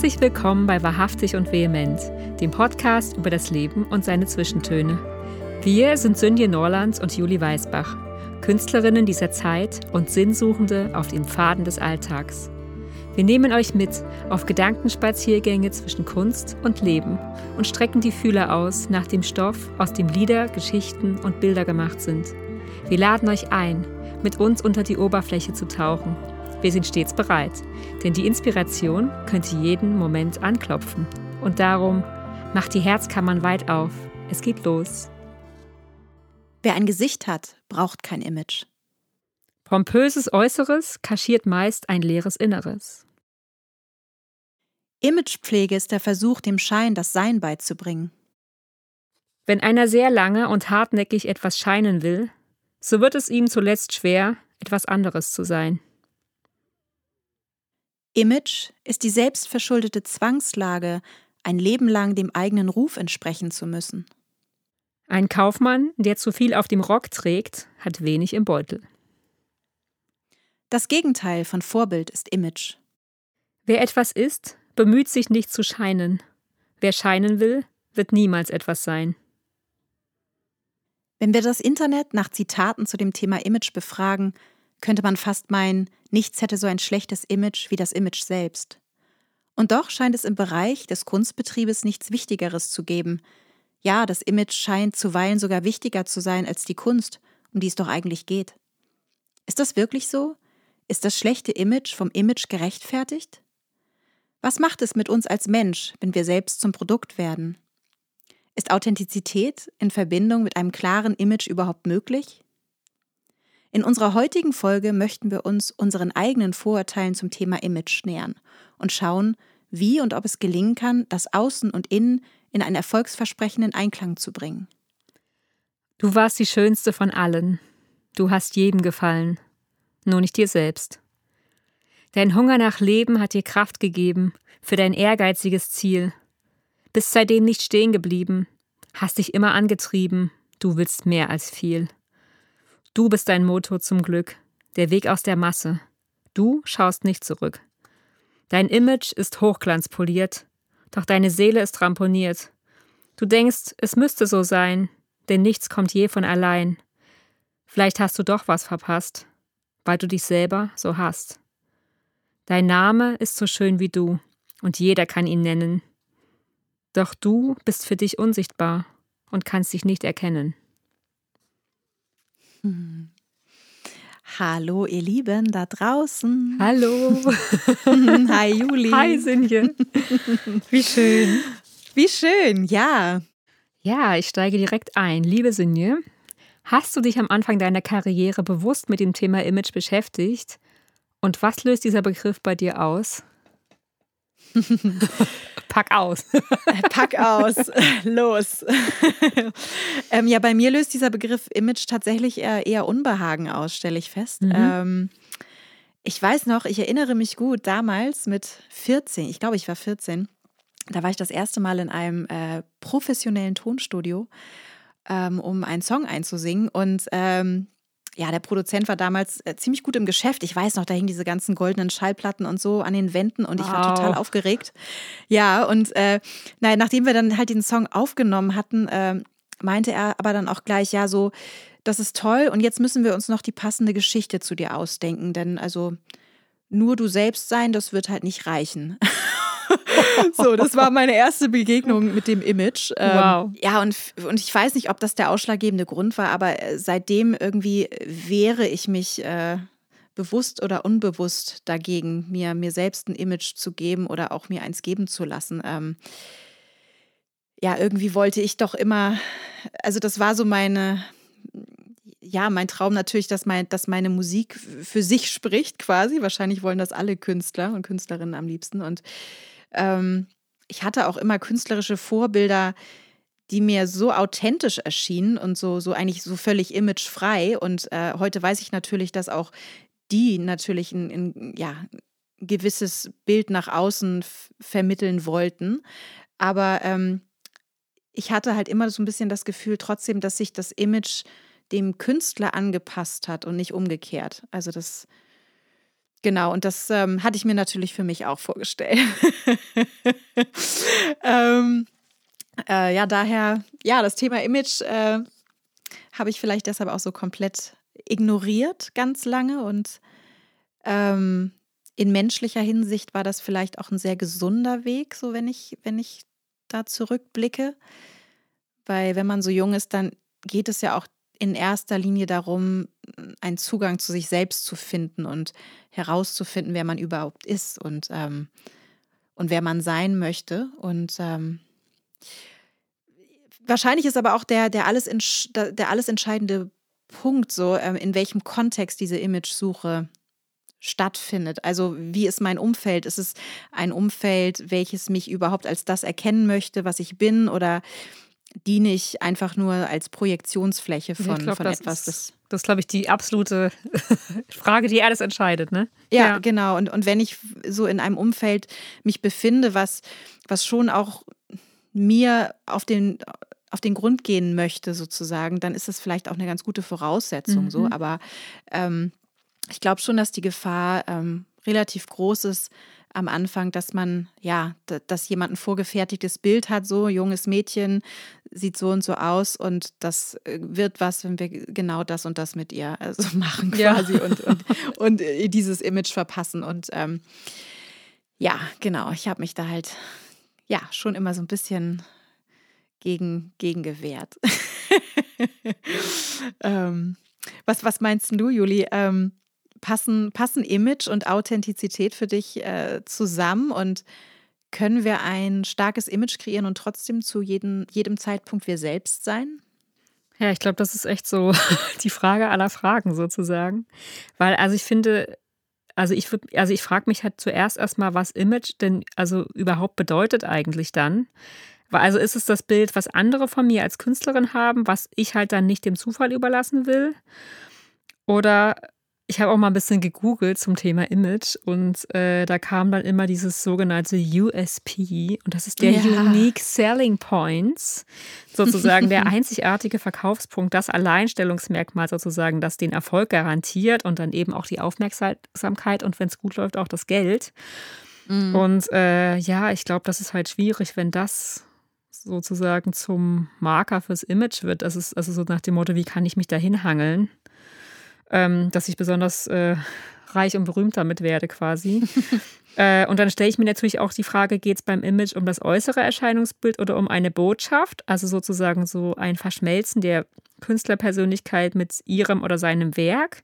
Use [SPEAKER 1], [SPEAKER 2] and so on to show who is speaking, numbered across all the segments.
[SPEAKER 1] Herzlich willkommen bei Wahrhaftig und Vehement, dem Podcast über das Leben und seine Zwischentöne. Wir sind Sünje Norlands und Juli Weisbach, Künstlerinnen dieser Zeit und Sinnsuchende auf den Pfaden des Alltags. Wir nehmen euch mit auf Gedankenspaziergänge zwischen Kunst und Leben und strecken die Fühler aus nach dem Stoff, aus dem Lieder, Geschichten und Bilder gemacht sind. Wir laden euch ein, mit uns unter die Oberfläche zu tauchen wir sind stets bereit, denn die Inspiration könnte jeden Moment anklopfen. Und darum macht die Herzkammern weit auf. Es geht los.
[SPEAKER 2] Wer ein Gesicht hat, braucht kein Image.
[SPEAKER 1] Pompöses Äußeres kaschiert meist ein leeres Inneres.
[SPEAKER 2] Imagepflege ist der Versuch, dem Schein das Sein beizubringen.
[SPEAKER 1] Wenn einer sehr lange und hartnäckig etwas scheinen will, so wird es ihm zuletzt schwer, etwas anderes zu sein.
[SPEAKER 2] Image ist die selbstverschuldete Zwangslage, ein Leben lang dem eigenen Ruf entsprechen zu müssen.
[SPEAKER 1] Ein Kaufmann, der zu viel auf dem Rock trägt, hat wenig im Beutel.
[SPEAKER 2] Das Gegenteil von Vorbild ist Image.
[SPEAKER 1] Wer etwas ist, bemüht sich nicht zu scheinen. Wer scheinen will, wird niemals etwas sein.
[SPEAKER 2] Wenn wir das Internet nach Zitaten zu dem Thema Image befragen, könnte man fast meinen, nichts hätte so ein schlechtes Image wie das Image selbst. Und doch scheint es im Bereich des Kunstbetriebes nichts Wichtigeres zu geben. Ja, das Image scheint zuweilen sogar wichtiger zu sein als die Kunst, um die es doch eigentlich geht. Ist das wirklich so? Ist das schlechte Image vom Image gerechtfertigt? Was macht es mit uns als Mensch, wenn wir selbst zum Produkt werden? Ist Authentizität in Verbindung mit einem klaren Image überhaupt möglich? In unserer heutigen Folge möchten wir uns unseren eigenen Vorurteilen zum Thema Image nähern und schauen, wie und ob es gelingen kann, das Außen und Innen in einen erfolgsversprechenden Einklang zu bringen.
[SPEAKER 1] Du warst die schönste von allen. Du hast jedem gefallen, nur nicht dir selbst. Dein Hunger nach Leben hat dir Kraft gegeben für dein ehrgeiziges Ziel. Bist seitdem nicht stehen geblieben, hast dich immer angetrieben, du willst mehr als viel. Du bist dein Motor zum Glück, der Weg aus der Masse. Du schaust nicht zurück. Dein Image ist hochglanzpoliert, doch deine Seele ist ramponiert. Du denkst, es müsste so sein, denn nichts kommt je von allein. Vielleicht hast du doch was verpasst, weil du dich selber so hast. Dein Name ist so schön wie du, und jeder kann ihn nennen. Doch du bist für dich unsichtbar und kannst dich nicht erkennen.
[SPEAKER 2] Hallo, ihr Lieben da draußen.
[SPEAKER 1] Hallo.
[SPEAKER 2] Hi, Juli.
[SPEAKER 1] Hi, Sinje. Wie schön.
[SPEAKER 2] Wie schön, ja.
[SPEAKER 1] Ja, ich steige direkt ein. Liebe Sinje, hast du dich am Anfang deiner Karriere bewusst mit dem Thema Image beschäftigt? Und was löst dieser Begriff bei dir aus? Pack aus.
[SPEAKER 2] Pack aus. Los. ähm, ja, bei mir löst dieser Begriff Image tatsächlich eher, eher Unbehagen aus, stelle ich fest. Mhm. Ähm, ich weiß noch, ich erinnere mich gut, damals mit 14, ich glaube, ich war 14, da war ich das erste Mal in einem äh, professionellen Tonstudio, ähm, um einen Song einzusingen. Und ähm, ja, der Produzent war damals äh, ziemlich gut im Geschäft. Ich weiß noch, da hingen diese ganzen goldenen Schallplatten und so an den Wänden und ich wow. war total aufgeregt. Ja, und äh, naja, nachdem wir dann halt den Song aufgenommen hatten, äh, meinte er aber dann auch gleich, ja, so, das ist toll und jetzt müssen wir uns noch die passende Geschichte zu dir ausdenken, denn also nur du selbst sein, das wird halt nicht reichen. so, das war meine erste Begegnung mit dem Image.
[SPEAKER 1] Ähm, wow.
[SPEAKER 2] Ja, und, und ich weiß nicht, ob das der ausschlaggebende Grund war, aber äh, seitdem irgendwie wehre ich mich äh, bewusst oder unbewusst dagegen, mir, mir selbst ein Image zu geben oder auch mir eins geben zu lassen. Ähm, ja, irgendwie wollte ich doch immer, also das war so meine, ja, mein Traum natürlich, dass, mein, dass meine Musik für sich spricht, quasi. Wahrscheinlich wollen das alle Künstler und Künstlerinnen am liebsten. Und ähm, ich hatte auch immer künstlerische Vorbilder, die mir so authentisch erschienen und so, so eigentlich so völlig imagefrei. Und äh, heute weiß ich natürlich, dass auch die natürlich ein, ein ja, gewisses Bild nach außen vermitteln wollten. Aber ähm, ich hatte halt immer so ein bisschen das Gefühl trotzdem, dass sich das Image dem Künstler angepasst hat und nicht umgekehrt. Also das Genau, und das ähm, hatte ich mir natürlich für mich auch vorgestellt. ähm, äh, ja, daher, ja, das Thema Image äh, habe ich vielleicht deshalb auch so komplett ignoriert ganz lange und ähm, in menschlicher Hinsicht war das vielleicht auch ein sehr gesunder Weg, so wenn ich, wenn ich da zurückblicke. Weil wenn man so jung ist, dann geht es ja auch in erster Linie darum, einen Zugang zu sich selbst zu finden und herauszufinden, wer man überhaupt ist und, ähm, und wer man sein möchte. Und ähm, wahrscheinlich ist aber auch der, der, alles, der alles entscheidende Punkt, so ähm, in welchem Kontext diese Image-Suche stattfindet. Also wie ist mein Umfeld? Ist es ein Umfeld, welches mich überhaupt als das erkennen möchte, was ich bin? Oder diene ich einfach nur als Projektionsfläche von, glaub, von
[SPEAKER 1] das
[SPEAKER 2] etwas?
[SPEAKER 1] Ist, das ist, glaube ich, die absolute Frage, die alles entscheidet, ne?
[SPEAKER 2] Ja, ja, genau. Und, und wenn ich so in einem Umfeld mich befinde, was, was schon auch mir auf den auf den Grund gehen möchte, sozusagen, dann ist das vielleicht auch eine ganz gute Voraussetzung. Mhm. So, aber ähm, ich glaube schon, dass die Gefahr ähm, relativ groß ist am Anfang, dass man, ja, dass jemand ein vorgefertigtes Bild hat, so junges Mädchen sieht so und so aus und das äh, wird was, wenn wir genau das und das mit ihr also machen quasi ja. und, und, und dieses Image verpassen. Und ähm, ja, genau, ich habe mich da halt ja schon immer so ein bisschen gegen, gegen gewehrt. ähm, was, was meinst du, Juli? Ähm, passen, passen Image und Authentizität für dich äh, zusammen und können wir ein starkes Image kreieren und trotzdem zu jedem, jedem Zeitpunkt wir selbst sein?
[SPEAKER 1] Ja, ich glaube, das ist echt so die Frage aller Fragen sozusagen. Weil, also ich finde, also ich würde, also ich frage mich halt zuerst erstmal, was Image denn also überhaupt bedeutet eigentlich dann. Also ist es das Bild, was andere von mir als Künstlerin haben, was ich halt dann nicht dem Zufall überlassen will? Oder ich habe auch mal ein bisschen gegoogelt zum Thema Image und äh, da kam dann immer dieses sogenannte USP und das ist der ja. Unique Selling Points, sozusagen der einzigartige Verkaufspunkt, das Alleinstellungsmerkmal sozusagen, das den Erfolg garantiert und dann eben auch die Aufmerksamkeit und wenn es gut läuft, auch das Geld. Mhm. Und äh, ja, ich glaube, das ist halt schwierig, wenn das sozusagen zum Marker fürs Image wird. Das ist also so nach dem Motto, wie kann ich mich da hinhangeln? Ähm, dass ich besonders äh, reich und berühmt damit werde quasi. äh, und dann stelle ich mir natürlich auch die Frage, geht es beim Image um das äußere Erscheinungsbild oder um eine Botschaft? Also sozusagen so ein Verschmelzen der Künstlerpersönlichkeit mit ihrem oder seinem Werk.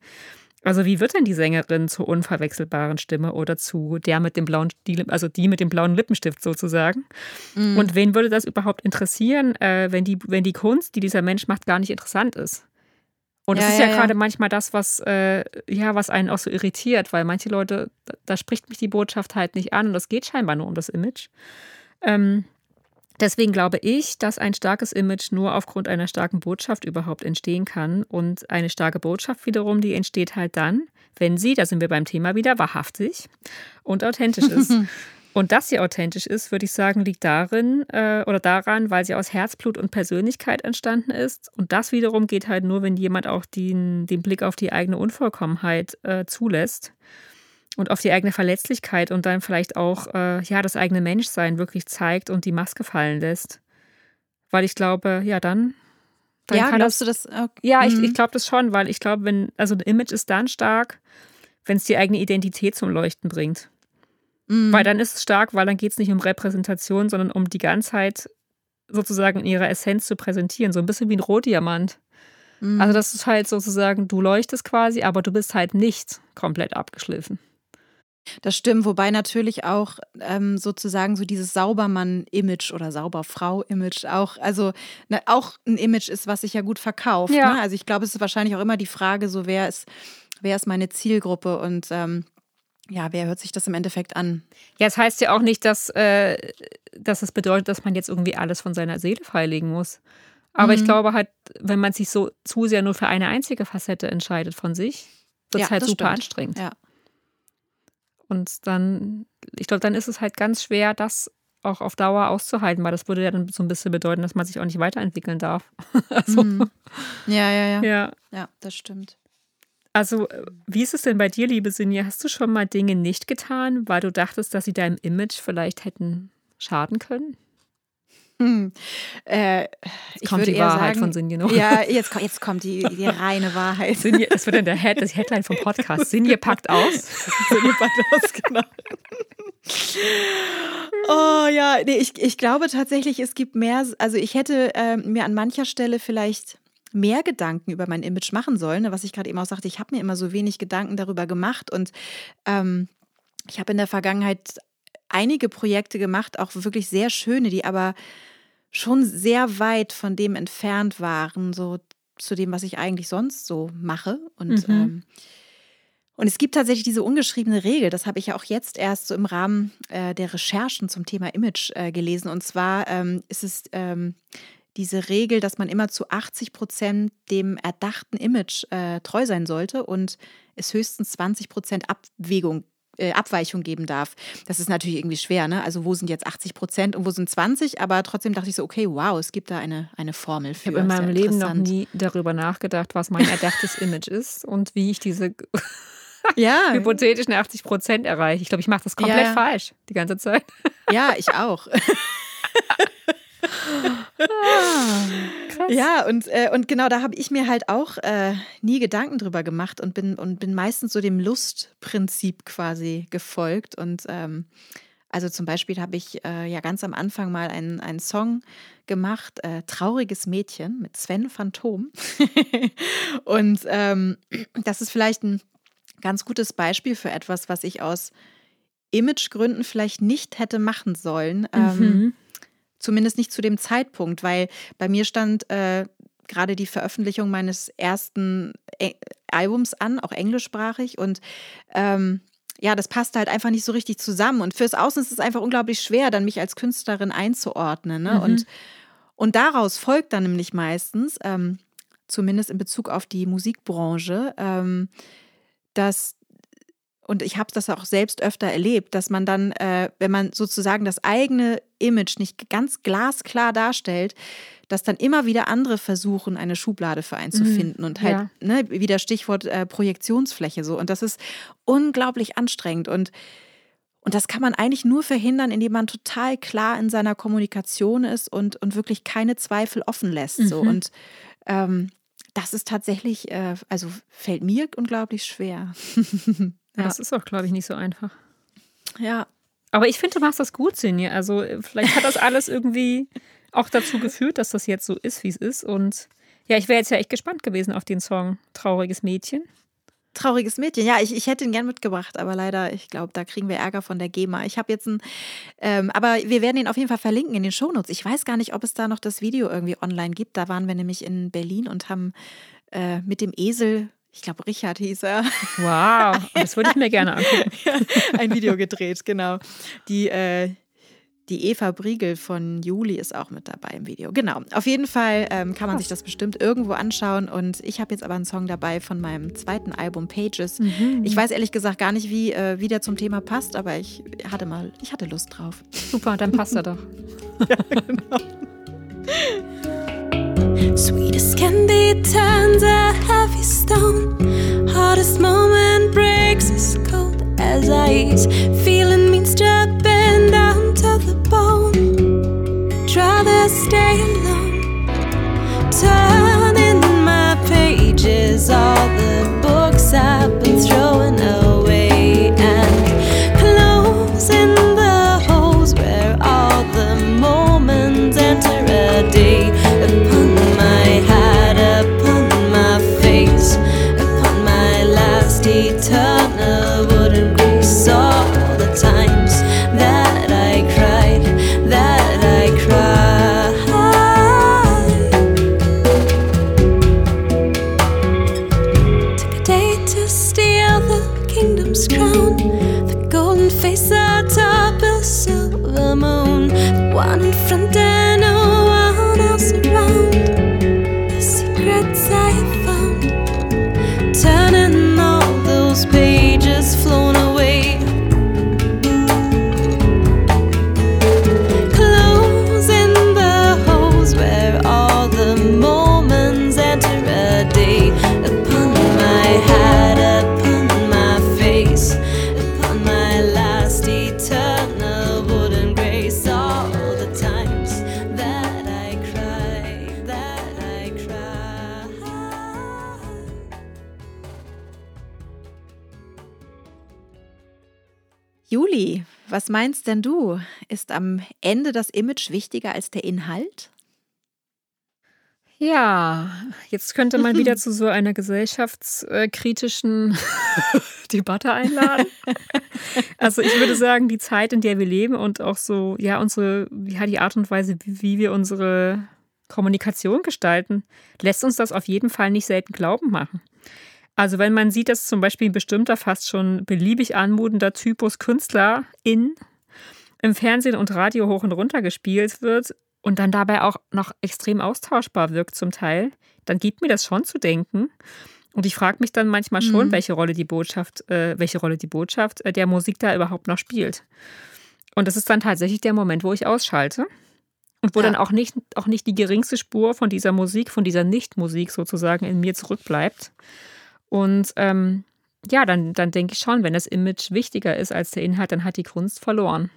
[SPEAKER 1] Also wie wird denn die Sängerin zur unverwechselbaren Stimme oder zu der mit dem blauen, also die mit dem blauen Lippenstift sozusagen? Mm. Und wen würde das überhaupt interessieren, äh, wenn, die, wenn die Kunst, die dieser Mensch macht, gar nicht interessant ist? Und das ja, ist ja, ja gerade manchmal das, was, äh, ja, was einen auch so irritiert, weil manche Leute, da spricht mich die Botschaft halt nicht an und es geht scheinbar nur um das Image. Ähm, deswegen glaube ich, dass ein starkes Image nur aufgrund einer starken Botschaft überhaupt entstehen kann. Und eine starke Botschaft wiederum, die entsteht halt dann, wenn sie, da sind wir beim Thema wieder, wahrhaftig und authentisch ist. Und dass sie authentisch ist, würde ich sagen, liegt darin äh, oder daran, weil sie aus Herzblut und Persönlichkeit entstanden ist. Und das wiederum geht halt nur, wenn jemand auch den, den Blick auf die eigene Unvollkommenheit äh, zulässt und auf die eigene Verletzlichkeit und dann vielleicht auch äh, ja das eigene Menschsein wirklich zeigt und die Maske fallen lässt. Weil ich glaube, ja, dann. dann
[SPEAKER 2] ja, glaubst das, du das?
[SPEAKER 1] Okay. Ja, ich, ich mhm. glaube das schon, weil ich glaube, wenn, also ein Image ist dann stark, wenn es die eigene Identität zum Leuchten bringt. Mhm. Weil dann ist es stark, weil dann geht es nicht um Repräsentation, sondern um die Ganzheit sozusagen in ihrer Essenz zu präsentieren. So ein bisschen wie ein Rohdiamant. Mhm. Also das ist halt sozusagen, du leuchtest quasi, aber du bist halt nicht komplett abgeschliffen.
[SPEAKER 2] Das stimmt, wobei natürlich auch ähm, sozusagen so dieses Saubermann-Image oder Sauberfrau-Image auch, also ne, auch ein Image ist, was sich ja gut verkauft. Ja. Ne? Also ich glaube, es ist wahrscheinlich auch immer die Frage, so wer ist, wer ist meine Zielgruppe und ähm, ja, wer hört sich das im Endeffekt an?
[SPEAKER 1] Ja, es das heißt ja auch nicht, dass, äh, dass es bedeutet, dass man jetzt irgendwie alles von seiner Seele freilegen muss. Aber mhm. ich glaube halt, wenn man sich so zu sehr nur für eine einzige Facette entscheidet von sich, wird es ja, halt super stimmt. anstrengend.
[SPEAKER 2] Ja.
[SPEAKER 1] Und dann, ich glaube, dann ist es halt ganz schwer, das auch auf Dauer auszuhalten, weil das würde ja dann so ein bisschen bedeuten, dass man sich auch nicht weiterentwickeln darf.
[SPEAKER 2] also, mhm. Ja, ja, ja.
[SPEAKER 1] Ja,
[SPEAKER 2] ja das stimmt.
[SPEAKER 1] Also, wie ist es denn bei dir, liebe Sinja? Hast du schon mal Dinge nicht getan, weil du dachtest, dass sie deinem Image vielleicht hätten schaden können?
[SPEAKER 2] Hm. Äh,
[SPEAKER 1] ich kommt die Wahrheit sagen, von Sinje noch.
[SPEAKER 2] Ja, jetzt, jetzt kommt die, die reine Wahrheit.
[SPEAKER 1] Sinje, das wird dann der Head, das Headline vom Podcast. Sinje packt aus. Sinje packt aus, genau.
[SPEAKER 2] Oh ja, nee, ich, ich glaube tatsächlich, es gibt mehr, also ich hätte äh, mir an mancher Stelle vielleicht mehr Gedanken über mein Image machen sollen, ne, was ich gerade eben auch sagte, ich habe mir immer so wenig Gedanken darüber gemacht und ähm, ich habe in der Vergangenheit einige Projekte gemacht, auch wirklich sehr schöne, die aber schon sehr weit von dem entfernt waren, so zu dem, was ich eigentlich sonst so mache. Und, mhm. ähm, und es gibt tatsächlich diese ungeschriebene Regel, das habe ich ja auch jetzt erst so im Rahmen äh, der Recherchen zum Thema Image äh, gelesen. Und zwar ähm, ist es ähm, diese Regel, dass man immer zu 80 Prozent dem erdachten Image äh, treu sein sollte und es höchstens 20 Prozent Abwägung äh, Abweichung geben darf. Das ist natürlich irgendwie schwer, ne? Also wo sind jetzt 80 Prozent und wo sind 20? Aber trotzdem dachte ich so, okay, wow, es gibt da eine, eine Formel für.
[SPEAKER 1] Ich habe in meinem Leben noch nie darüber nachgedacht, was mein erdachtes Image ist und wie ich diese ja. hypothetischen 80 Prozent erreiche. Ich glaube, ich mache das komplett ja. falsch die ganze Zeit.
[SPEAKER 2] Ja, ich auch. Ja, und, äh, und genau da habe ich mir halt auch äh, nie Gedanken drüber gemacht und bin, und bin meistens so dem Lustprinzip quasi gefolgt. Und ähm, also zum Beispiel habe ich äh, ja ganz am Anfang mal einen, einen Song gemacht, äh, Trauriges Mädchen mit Sven Phantom. und ähm, das ist vielleicht ein ganz gutes Beispiel für etwas, was ich aus Imagegründen vielleicht nicht hätte machen sollen. Ähm, mhm. Zumindest nicht zu dem Zeitpunkt, weil bei mir stand äh, gerade die Veröffentlichung meines ersten e Albums an, auch englischsprachig. Und ähm, ja, das passte halt einfach nicht so richtig zusammen. Und fürs Außen ist es einfach unglaublich schwer, dann mich als Künstlerin einzuordnen. Ne? Mhm. Und, und daraus folgt dann nämlich meistens, ähm, zumindest in Bezug auf die Musikbranche, ähm, dass und ich habe das auch selbst öfter erlebt, dass man dann, äh, wenn man sozusagen das eigene Image nicht ganz glasklar darstellt, dass dann immer wieder andere versuchen, eine Schublade für einen zu mhm, finden und halt, ja. ne, wieder Stichwort äh, Projektionsfläche so. Und das ist unglaublich anstrengend und und das kann man eigentlich nur verhindern, indem man total klar in seiner Kommunikation ist und, und wirklich keine Zweifel offen lässt. Mhm. So. Und ähm, das ist tatsächlich, äh, also fällt mir unglaublich schwer.
[SPEAKER 1] Ja. Das ist auch, glaube ich, nicht so einfach.
[SPEAKER 2] Ja.
[SPEAKER 1] Aber ich finde, du machst das gut, Sinje. Also vielleicht hat das alles irgendwie auch dazu geführt, dass das jetzt so ist, wie es ist. Und ja, ich wäre jetzt ja echt gespannt gewesen auf den Song Trauriges Mädchen.
[SPEAKER 2] Trauriges Mädchen, ja, ich, ich hätte ihn gern mitgebracht, aber leider, ich glaube, da kriegen wir Ärger von der GEMA. Ich habe jetzt ein, ähm, aber wir werden ihn auf jeden Fall verlinken in den Shownotes. Ich weiß gar nicht, ob es da noch das Video irgendwie online gibt. Da waren wir nämlich in Berlin und haben äh, mit dem Esel ich glaube, Richard hieß er.
[SPEAKER 1] Wow, das würde ich mir gerne angucken.
[SPEAKER 2] ein Video gedreht, genau. Die, äh, die Eva Briegel von Juli ist auch mit dabei im Video. Genau. Auf jeden Fall ähm, kann man sich das bestimmt irgendwo anschauen. Und ich habe jetzt aber einen Song dabei von meinem zweiten Album Pages. Mhm. Ich weiß ehrlich gesagt gar nicht, wie, äh, wie der zum Thema passt, aber ich hatte mal, ich hatte Lust drauf.
[SPEAKER 1] Super, dann passt er doch. ja, genau.
[SPEAKER 3] Sweetest candy turns a heavy stone. Hardest moment breaks as cold as ice. Feeling means bend down to the bone. Rather stay alone. Turning my pages, all the books I've been throwing away,
[SPEAKER 2] eternal. Ist am Ende das Image wichtiger als der Inhalt?
[SPEAKER 1] Ja, jetzt könnte man wieder zu so einer gesellschaftskritischen Debatte einladen. Also ich würde sagen, die Zeit, in der wir leben und auch so, ja, unsere, ja, die Art und Weise, wie wir unsere Kommunikation gestalten, lässt uns das auf jeden Fall nicht selten glauben machen. Also wenn man sieht, dass zum Beispiel ein bestimmter, fast schon beliebig anmutender Typus Künstler in im Fernsehen und Radio hoch und runter gespielt wird, und dann dabei auch noch extrem austauschbar wirkt zum Teil, dann gibt mir das schon zu denken. Und ich frage mich dann manchmal schon, mhm. welche Rolle die Botschaft, äh, welche Rolle die Botschaft äh, der Musik da überhaupt noch spielt. Und das ist dann tatsächlich der Moment, wo ich ausschalte. Und wo ja. dann auch nicht, auch nicht die geringste Spur von dieser Musik, von dieser Nicht-Musik sozusagen in mir zurückbleibt. Und ähm, ja, dann, dann denke ich schon, wenn das Image wichtiger ist als der Inhalt, dann hat die Kunst verloren.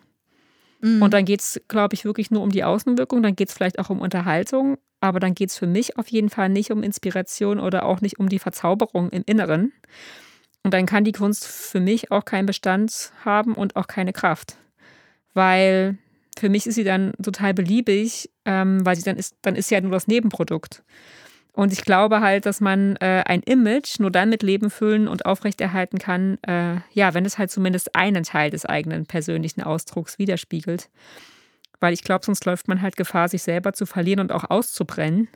[SPEAKER 1] Mhm. Und dann geht es, glaube ich, wirklich nur um die Außenwirkung, dann geht es vielleicht auch um Unterhaltung, aber dann geht es für mich auf jeden Fall nicht um Inspiration oder auch nicht um die Verzauberung im Inneren. Und dann kann die Kunst für mich auch keinen Bestand haben und auch keine Kraft. Weil für mich ist sie dann total beliebig, ähm, weil sie dann ist, dann ist sie ja nur das Nebenprodukt. Und ich glaube halt, dass man äh, ein Image nur dann mit Leben füllen und aufrechterhalten kann, äh, ja, wenn es halt zumindest einen Teil des eigenen persönlichen Ausdrucks widerspiegelt. Weil ich glaube, sonst läuft man halt Gefahr, sich selber zu verlieren und auch auszubrennen.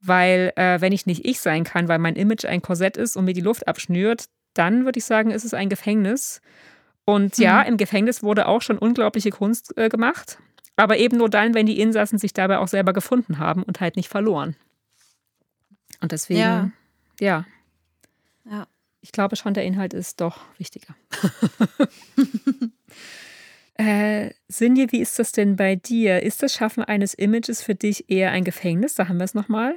[SPEAKER 1] Weil äh, wenn ich nicht ich sein kann, weil mein Image ein Korsett ist und mir die Luft abschnürt, dann würde ich sagen, ist es ein Gefängnis. Und ja, mhm. im Gefängnis wurde auch schon unglaubliche Kunst äh, gemacht. Aber eben nur dann, wenn die Insassen sich dabei auch selber gefunden haben und halt nicht verloren. Und deswegen, ja. ja. ja. Ich glaube schon, der Inhalt ist doch wichtiger. äh, Sinje, wie ist das denn bei dir? Ist das Schaffen eines Images für dich eher ein Gefängnis? Da haben wir es nochmal.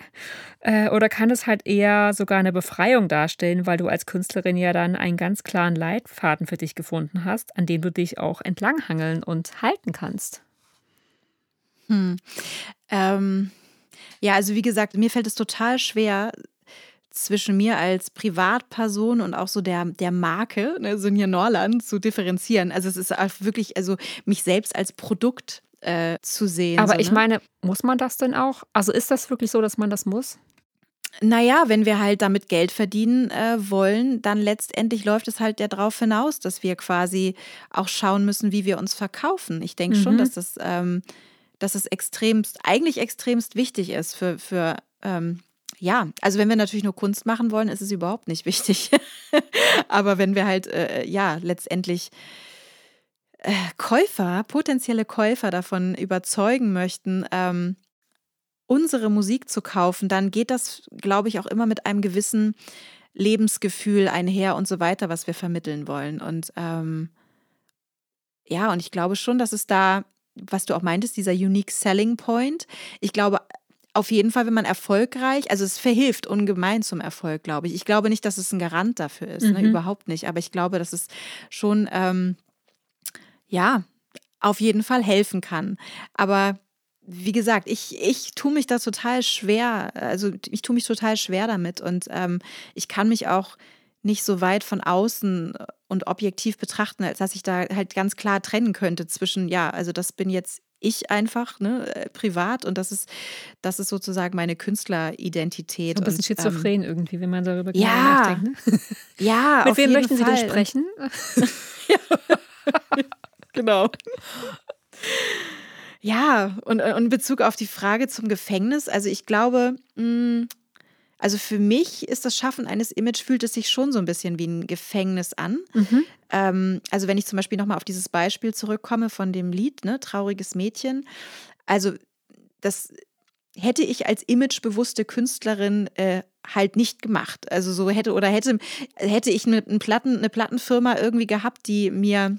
[SPEAKER 1] Äh, oder kann es halt eher sogar eine Befreiung darstellen, weil du als Künstlerin ja dann einen ganz klaren Leitfaden für dich gefunden hast, an dem du dich auch entlanghangeln und halten kannst?
[SPEAKER 2] Hm. Ähm, ja, also wie gesagt, mir fällt es total schwer, zwischen mir als Privatperson und auch so der, der Marke, ne, Sonja Norland, zu differenzieren. Also es ist wirklich, also mich selbst als Produkt äh, zu sehen.
[SPEAKER 1] Aber
[SPEAKER 2] so,
[SPEAKER 1] ich
[SPEAKER 2] ne?
[SPEAKER 1] meine, muss man das denn auch? Also ist das wirklich so, dass man das muss?
[SPEAKER 2] Naja, wenn wir halt damit Geld verdienen äh, wollen, dann letztendlich läuft es halt ja darauf hinaus, dass wir quasi auch schauen müssen, wie wir uns verkaufen. Ich denke mhm. schon, dass das ähm, dass es extremst, eigentlich extremst wichtig ist für, für ähm, ja, also wenn wir natürlich nur Kunst machen wollen, ist es überhaupt nicht wichtig. Aber wenn wir halt, äh, ja, letztendlich äh, Käufer, potenzielle Käufer davon überzeugen möchten, ähm, unsere Musik zu kaufen, dann geht das, glaube ich, auch immer mit einem gewissen Lebensgefühl einher und so weiter, was wir vermitteln wollen. Und ähm, ja, und ich glaube schon, dass es da was du auch meintest, dieser Unique Selling Point. Ich glaube, auf jeden Fall, wenn man erfolgreich, also es verhilft ungemein zum Erfolg, glaube ich. Ich glaube nicht, dass es ein Garant dafür ist, ne? mhm. ne? überhaupt nicht. Aber ich glaube, dass es schon, ähm, ja, auf jeden Fall helfen kann. Aber wie gesagt, ich, ich tue mich da total schwer, also ich tue mich total schwer damit und ähm, ich kann mich auch nicht so weit von außen äh, und objektiv betrachten, als dass ich da halt ganz klar trennen könnte zwischen, ja, also das bin jetzt ich einfach, ne, äh, privat und das ist, das ist sozusagen meine Künstleridentität.
[SPEAKER 1] So ein bisschen und, schizophren ähm, irgendwie, wenn man darüber
[SPEAKER 2] ja, nachdenkt. Ne? Ja,
[SPEAKER 1] Mit wem möchten Sie denn sprechen?
[SPEAKER 2] genau. Ja, und, und in Bezug auf die Frage zum Gefängnis, also ich glaube, mh, mm, also für mich ist das Schaffen eines Images, fühlt es sich schon so ein bisschen wie ein Gefängnis an. Mhm. Ähm, also wenn ich zum Beispiel nochmal auf dieses Beispiel zurückkomme von dem Lied, ne, Trauriges Mädchen. Also das hätte ich als imagebewusste Künstlerin äh, halt nicht gemacht. Also so hätte oder hätte, hätte ich eine, eine, Platten, eine Plattenfirma irgendwie gehabt, die mir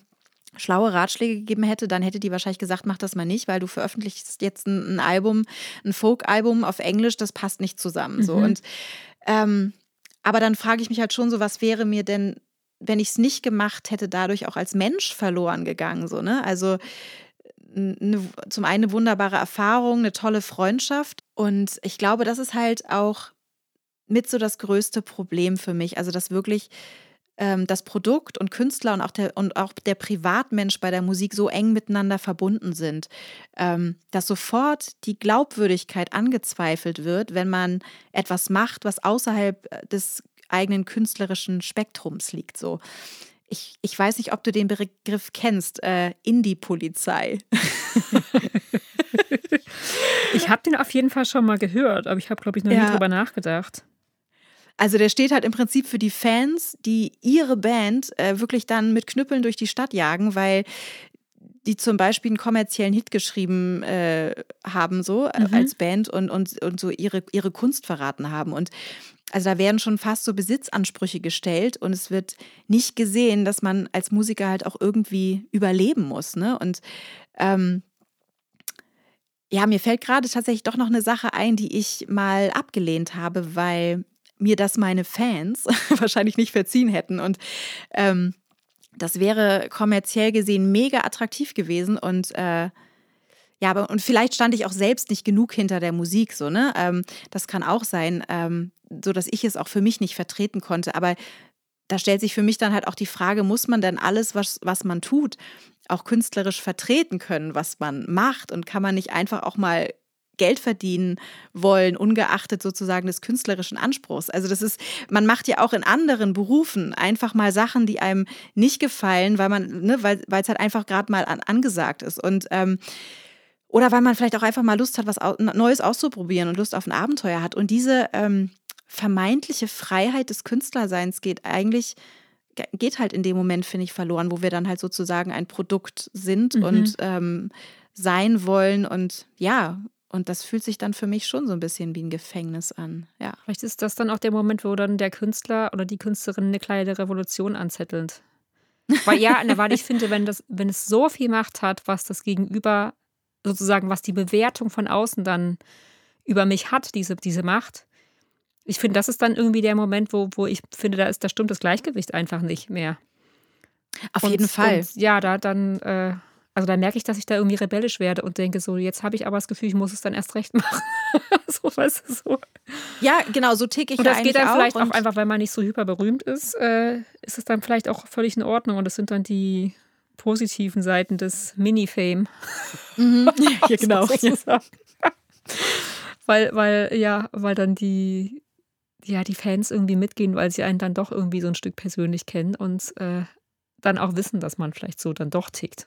[SPEAKER 2] schlaue Ratschläge gegeben hätte, dann hätte die wahrscheinlich gesagt, mach das mal nicht, weil du veröffentlichst jetzt ein, ein Album, ein Folk-Album auf Englisch, das passt nicht zusammen. So. Mhm. Und ähm, aber dann frage ich mich halt schon so, was wäre mir denn, wenn ich es nicht gemacht hätte, dadurch auch als Mensch verloren gegangen. So, ne? Also eine, zum einen eine wunderbare Erfahrung, eine tolle Freundschaft. Und ich glaube, das ist halt auch mit so das größte Problem für mich. Also, dass wirklich ähm, das Produkt und Künstler und auch, der, und auch der Privatmensch bei der Musik so eng miteinander verbunden sind, ähm, dass sofort die Glaubwürdigkeit angezweifelt wird, wenn man etwas macht, was außerhalb äh, des eigenen künstlerischen Spektrums liegt. So. Ich, ich weiß nicht, ob du den Begriff kennst, äh, Indie-Polizei.
[SPEAKER 1] ich habe den auf jeden Fall schon mal gehört, aber ich habe, glaube ich, noch ja. nie drüber nachgedacht.
[SPEAKER 2] Also der steht halt im Prinzip für die Fans, die ihre Band äh, wirklich dann mit Knüppeln durch die Stadt jagen, weil die zum Beispiel einen kommerziellen Hit geschrieben äh, haben, so äh, mhm. als Band und, und, und so ihre, ihre Kunst verraten haben. Und also da werden schon fast so Besitzansprüche gestellt und es wird nicht gesehen, dass man als Musiker halt auch irgendwie überleben muss. Ne? Und ähm, ja, mir fällt gerade tatsächlich doch noch eine Sache ein, die ich mal abgelehnt habe, weil mir das meine Fans wahrscheinlich nicht verziehen hätten. Und ähm, das wäre kommerziell gesehen mega attraktiv gewesen und äh, ja, aber und vielleicht stand ich auch selbst nicht genug hinter der Musik, so, ne? Ähm, das kann auch sein, ähm, so dass ich es auch für mich nicht vertreten konnte. Aber da stellt sich für mich dann halt auch die Frage, muss man denn alles, was, was man tut, auch künstlerisch vertreten können, was man macht? Und kann man nicht einfach auch mal Geld verdienen wollen, ungeachtet sozusagen des künstlerischen Anspruchs. Also das ist, man macht ja auch in anderen Berufen einfach mal Sachen, die einem nicht gefallen, weil man, ne, weil es halt einfach gerade mal an, angesagt ist. Und ähm, oder weil man vielleicht auch einfach mal Lust hat, was Neues auszuprobieren und Lust auf ein Abenteuer hat. Und diese ähm, vermeintliche Freiheit des Künstlerseins geht eigentlich geht halt in dem Moment, finde ich, verloren, wo wir dann halt sozusagen ein Produkt sind mhm. und ähm, sein wollen. Und ja, und das fühlt sich dann für mich schon so ein bisschen wie ein Gefängnis an. Ja.
[SPEAKER 1] Vielleicht ist das dann auch der Moment, wo dann der Künstler oder die Künstlerin eine kleine Revolution anzettelt. Weil ja, weil ich finde, wenn, das, wenn es so viel Macht hat, was das Gegenüber sozusagen, was die Bewertung von außen dann über mich hat, diese, diese Macht, ich finde, das ist dann irgendwie der Moment, wo, wo ich finde, da ist, da stimmt das Gleichgewicht einfach nicht mehr.
[SPEAKER 2] Auf und, jeden Fall.
[SPEAKER 1] Und ja, da dann, äh, also da merke ich, dass ich da irgendwie rebellisch werde und denke so, jetzt habe ich aber das Gefühl, ich muss es dann erst recht machen. so, weißt du, so.
[SPEAKER 2] Ja, genau, so tick ich
[SPEAKER 1] Und das geht dann auch vielleicht auch einfach, weil man nicht so hyper berühmt ist, äh, ist es dann vielleicht auch völlig in Ordnung und das sind dann die positiven Seiten des Mini-Fame.
[SPEAKER 2] Mhm. Ja, genau.
[SPEAKER 1] weil, weil, ja, weil dann die, ja, die Fans irgendwie mitgehen, weil sie einen dann doch irgendwie so ein Stück persönlich kennen und äh, dann auch wissen, dass man vielleicht so dann doch tickt.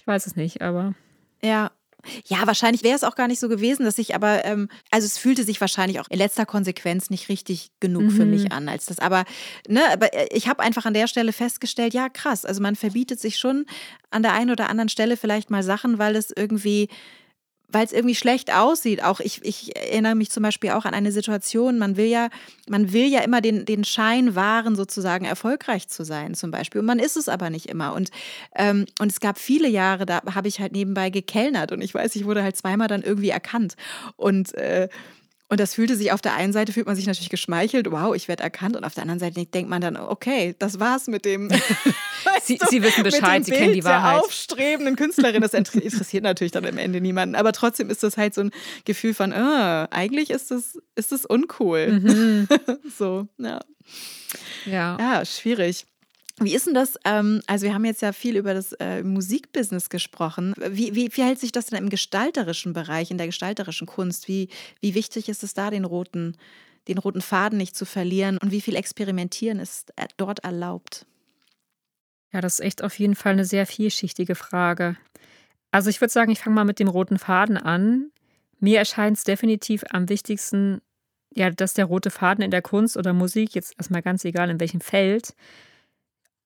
[SPEAKER 1] Ich weiß es nicht, aber.
[SPEAKER 2] Ja. Ja, wahrscheinlich wäre es auch gar nicht so gewesen, dass ich aber, ähm, also es fühlte sich wahrscheinlich auch in letzter Konsequenz nicht richtig genug mhm. für mich mhm. an, als das. Aber, ne, aber äh, ich habe einfach an der Stelle festgestellt, ja, krass. Also man verbietet sich schon an der einen oder anderen Stelle vielleicht mal Sachen, weil es irgendwie weil es irgendwie schlecht aussieht. Auch ich, ich erinnere mich zum Beispiel auch an eine Situation, man will ja, man will ja immer den, den Schein wahren, sozusagen erfolgreich zu sein, zum Beispiel. Und man ist es aber nicht immer. Und, ähm, und es gab viele Jahre, da habe ich halt nebenbei gekellnert und ich weiß, ich wurde halt zweimal dann irgendwie erkannt. Und äh, und das fühlte sich auf der einen Seite, fühlt man sich natürlich geschmeichelt, wow, ich werde erkannt. Und auf der anderen Seite denkt man dann, okay, das war's mit dem.
[SPEAKER 1] sie, du, sie, wissen Bescheid, sie kennen die Wahrheit.
[SPEAKER 2] Der aufstrebenden Künstlerin, das interessiert natürlich dann am Ende niemanden. Aber trotzdem ist das halt so ein Gefühl von, oh, eigentlich ist das, ist das uncool. Mhm. so, ja.
[SPEAKER 1] Ja.
[SPEAKER 2] Ja, schwierig. Wie ist denn das? Ähm, also, wir haben jetzt ja viel über das äh, Musikbusiness gesprochen. Wie, wie, wie hält sich das denn im gestalterischen Bereich, in der gestalterischen Kunst? Wie, wie wichtig ist es da, den roten, den roten Faden nicht zu verlieren? Und wie viel Experimentieren ist äh, dort erlaubt?
[SPEAKER 1] Ja, das ist echt auf jeden Fall eine sehr vielschichtige Frage. Also, ich würde sagen, ich fange mal mit dem roten Faden an. Mir erscheint es definitiv am wichtigsten, ja, dass der rote Faden in der Kunst oder Musik, jetzt erstmal ganz egal in welchem Feld,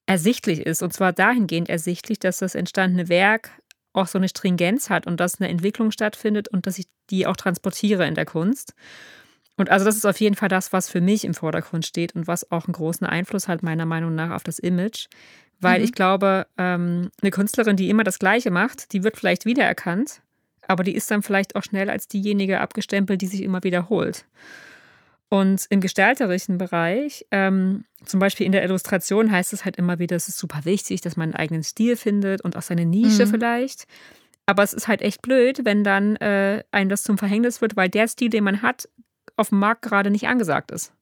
[SPEAKER 1] ersichtlich ist. Und zwar dahingehend ersichtlich, dass das entstandene Werk auch so eine Stringenz hat und dass eine Entwicklung stattfindet und dass ich die auch transportiere in der Kunst. Und also das ist auf jeden Fall das, was für mich im Vordergrund steht und was auch einen großen Einfluss hat, meiner Meinung nach, auf das Image. Weil mhm. ich glaube, ähm, eine Künstlerin, die immer das Gleiche macht, die wird vielleicht wiedererkannt, aber die ist dann vielleicht auch schnell als diejenige abgestempelt, die sich immer wiederholt. Und im gestalterischen Bereich, ähm, zum Beispiel in der Illustration, heißt es halt immer wieder, es ist super wichtig, dass man einen eigenen Stil findet und auch seine Nische mhm. vielleicht. Aber es ist halt echt blöd, wenn dann äh, einem das zum Verhängnis wird, weil der Stil, den man hat, auf dem Markt gerade nicht angesagt ist.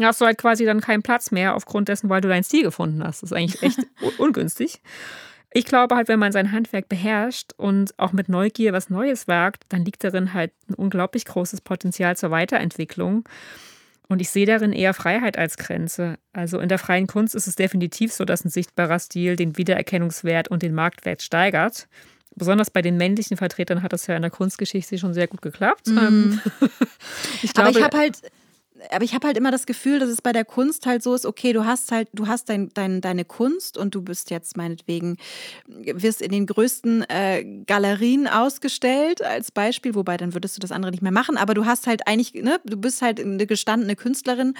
[SPEAKER 1] hast du halt quasi dann keinen Platz mehr aufgrund dessen, weil du deinen Stil gefunden hast. Das ist eigentlich echt ungünstig. Ich glaube halt, wenn man sein Handwerk beherrscht und auch mit Neugier was Neues wagt, dann liegt darin halt ein unglaublich großes Potenzial zur Weiterentwicklung. Und ich sehe darin eher Freiheit als Grenze. Also in der freien Kunst ist es definitiv so, dass ein sichtbarer Stil den Wiedererkennungswert und den Marktwert steigert. Besonders bei den männlichen Vertretern hat das ja in der Kunstgeschichte schon sehr gut geklappt.
[SPEAKER 2] Mhm. ich glaube, Aber ich habe halt aber ich habe halt immer das Gefühl, dass es bei der Kunst halt so ist, okay, du hast halt, du hast dein, dein, deine Kunst und du bist jetzt meinetwegen, wirst in den größten äh, Galerien ausgestellt als Beispiel, wobei dann würdest du das andere nicht mehr machen, aber du hast halt eigentlich, ne, du bist halt eine gestandene Künstlerin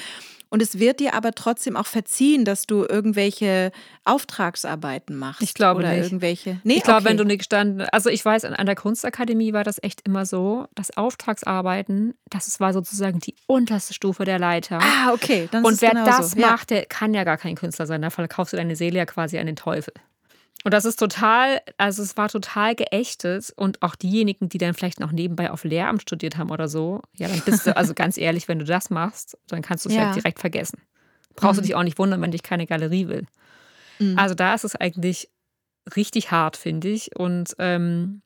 [SPEAKER 2] und es wird dir aber trotzdem auch verziehen, dass du irgendwelche Auftragsarbeiten machst.
[SPEAKER 1] Ich glaube
[SPEAKER 2] oder
[SPEAKER 1] nicht.
[SPEAKER 2] irgendwelche.
[SPEAKER 1] Nee, ich glaube, okay. wenn du nicht gestanden, also ich weiß, an der Kunstakademie war das echt immer so, dass Auftragsarbeiten, das war sozusagen die unterste Stufe der Leiter.
[SPEAKER 2] Ah, okay.
[SPEAKER 1] Dann und wer das so. macht, der kann ja gar kein Künstler sein. Da verkaufst du deine Seele ja quasi an den Teufel. Und das ist total, also es war total geächtet und auch diejenigen, die dann vielleicht noch nebenbei auf Lehramt studiert haben oder so, ja, dann bist du, also ganz ehrlich, wenn du das machst, dann kannst du es ja. halt direkt vergessen. Brauchst mhm. du dich auch nicht wundern, wenn dich keine Galerie will. Mhm. Also da ist es eigentlich richtig hart, finde ich. Und ähm,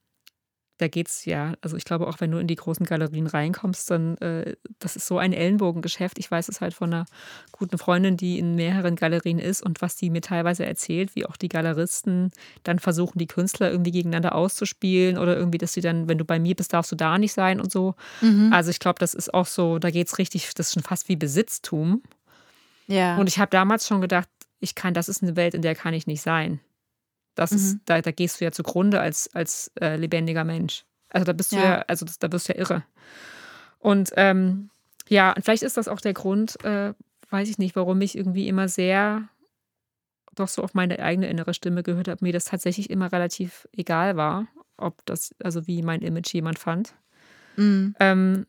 [SPEAKER 1] da geht's ja, also ich glaube auch, wenn du in die großen Galerien reinkommst, dann, äh, das ist so ein Ellenbogengeschäft. Ich weiß es halt von einer guten Freundin, die in mehreren Galerien ist und was die mir teilweise erzählt, wie auch die Galeristen dann versuchen, die Künstler irgendwie gegeneinander auszuspielen oder irgendwie, dass sie dann, wenn du bei mir bist, darfst du da nicht sein und so. Mhm. Also ich glaube, das ist auch so, da geht's richtig, das ist schon fast wie Besitztum.
[SPEAKER 2] Ja.
[SPEAKER 1] Und ich habe damals schon gedacht, ich kann, das ist eine Welt, in der kann ich nicht sein. Das mhm. ist, da, da gehst du ja zugrunde als, als äh, lebendiger Mensch. Also da bist du ja, also das, da wirst du ja irre. Und ähm, ja, und vielleicht ist das auch der Grund, äh, weiß ich nicht, warum ich irgendwie immer sehr doch so auf meine eigene innere Stimme gehört habe, mir das tatsächlich immer relativ egal war, ob das, also wie mein Image jemand fand. Mhm. Ähm,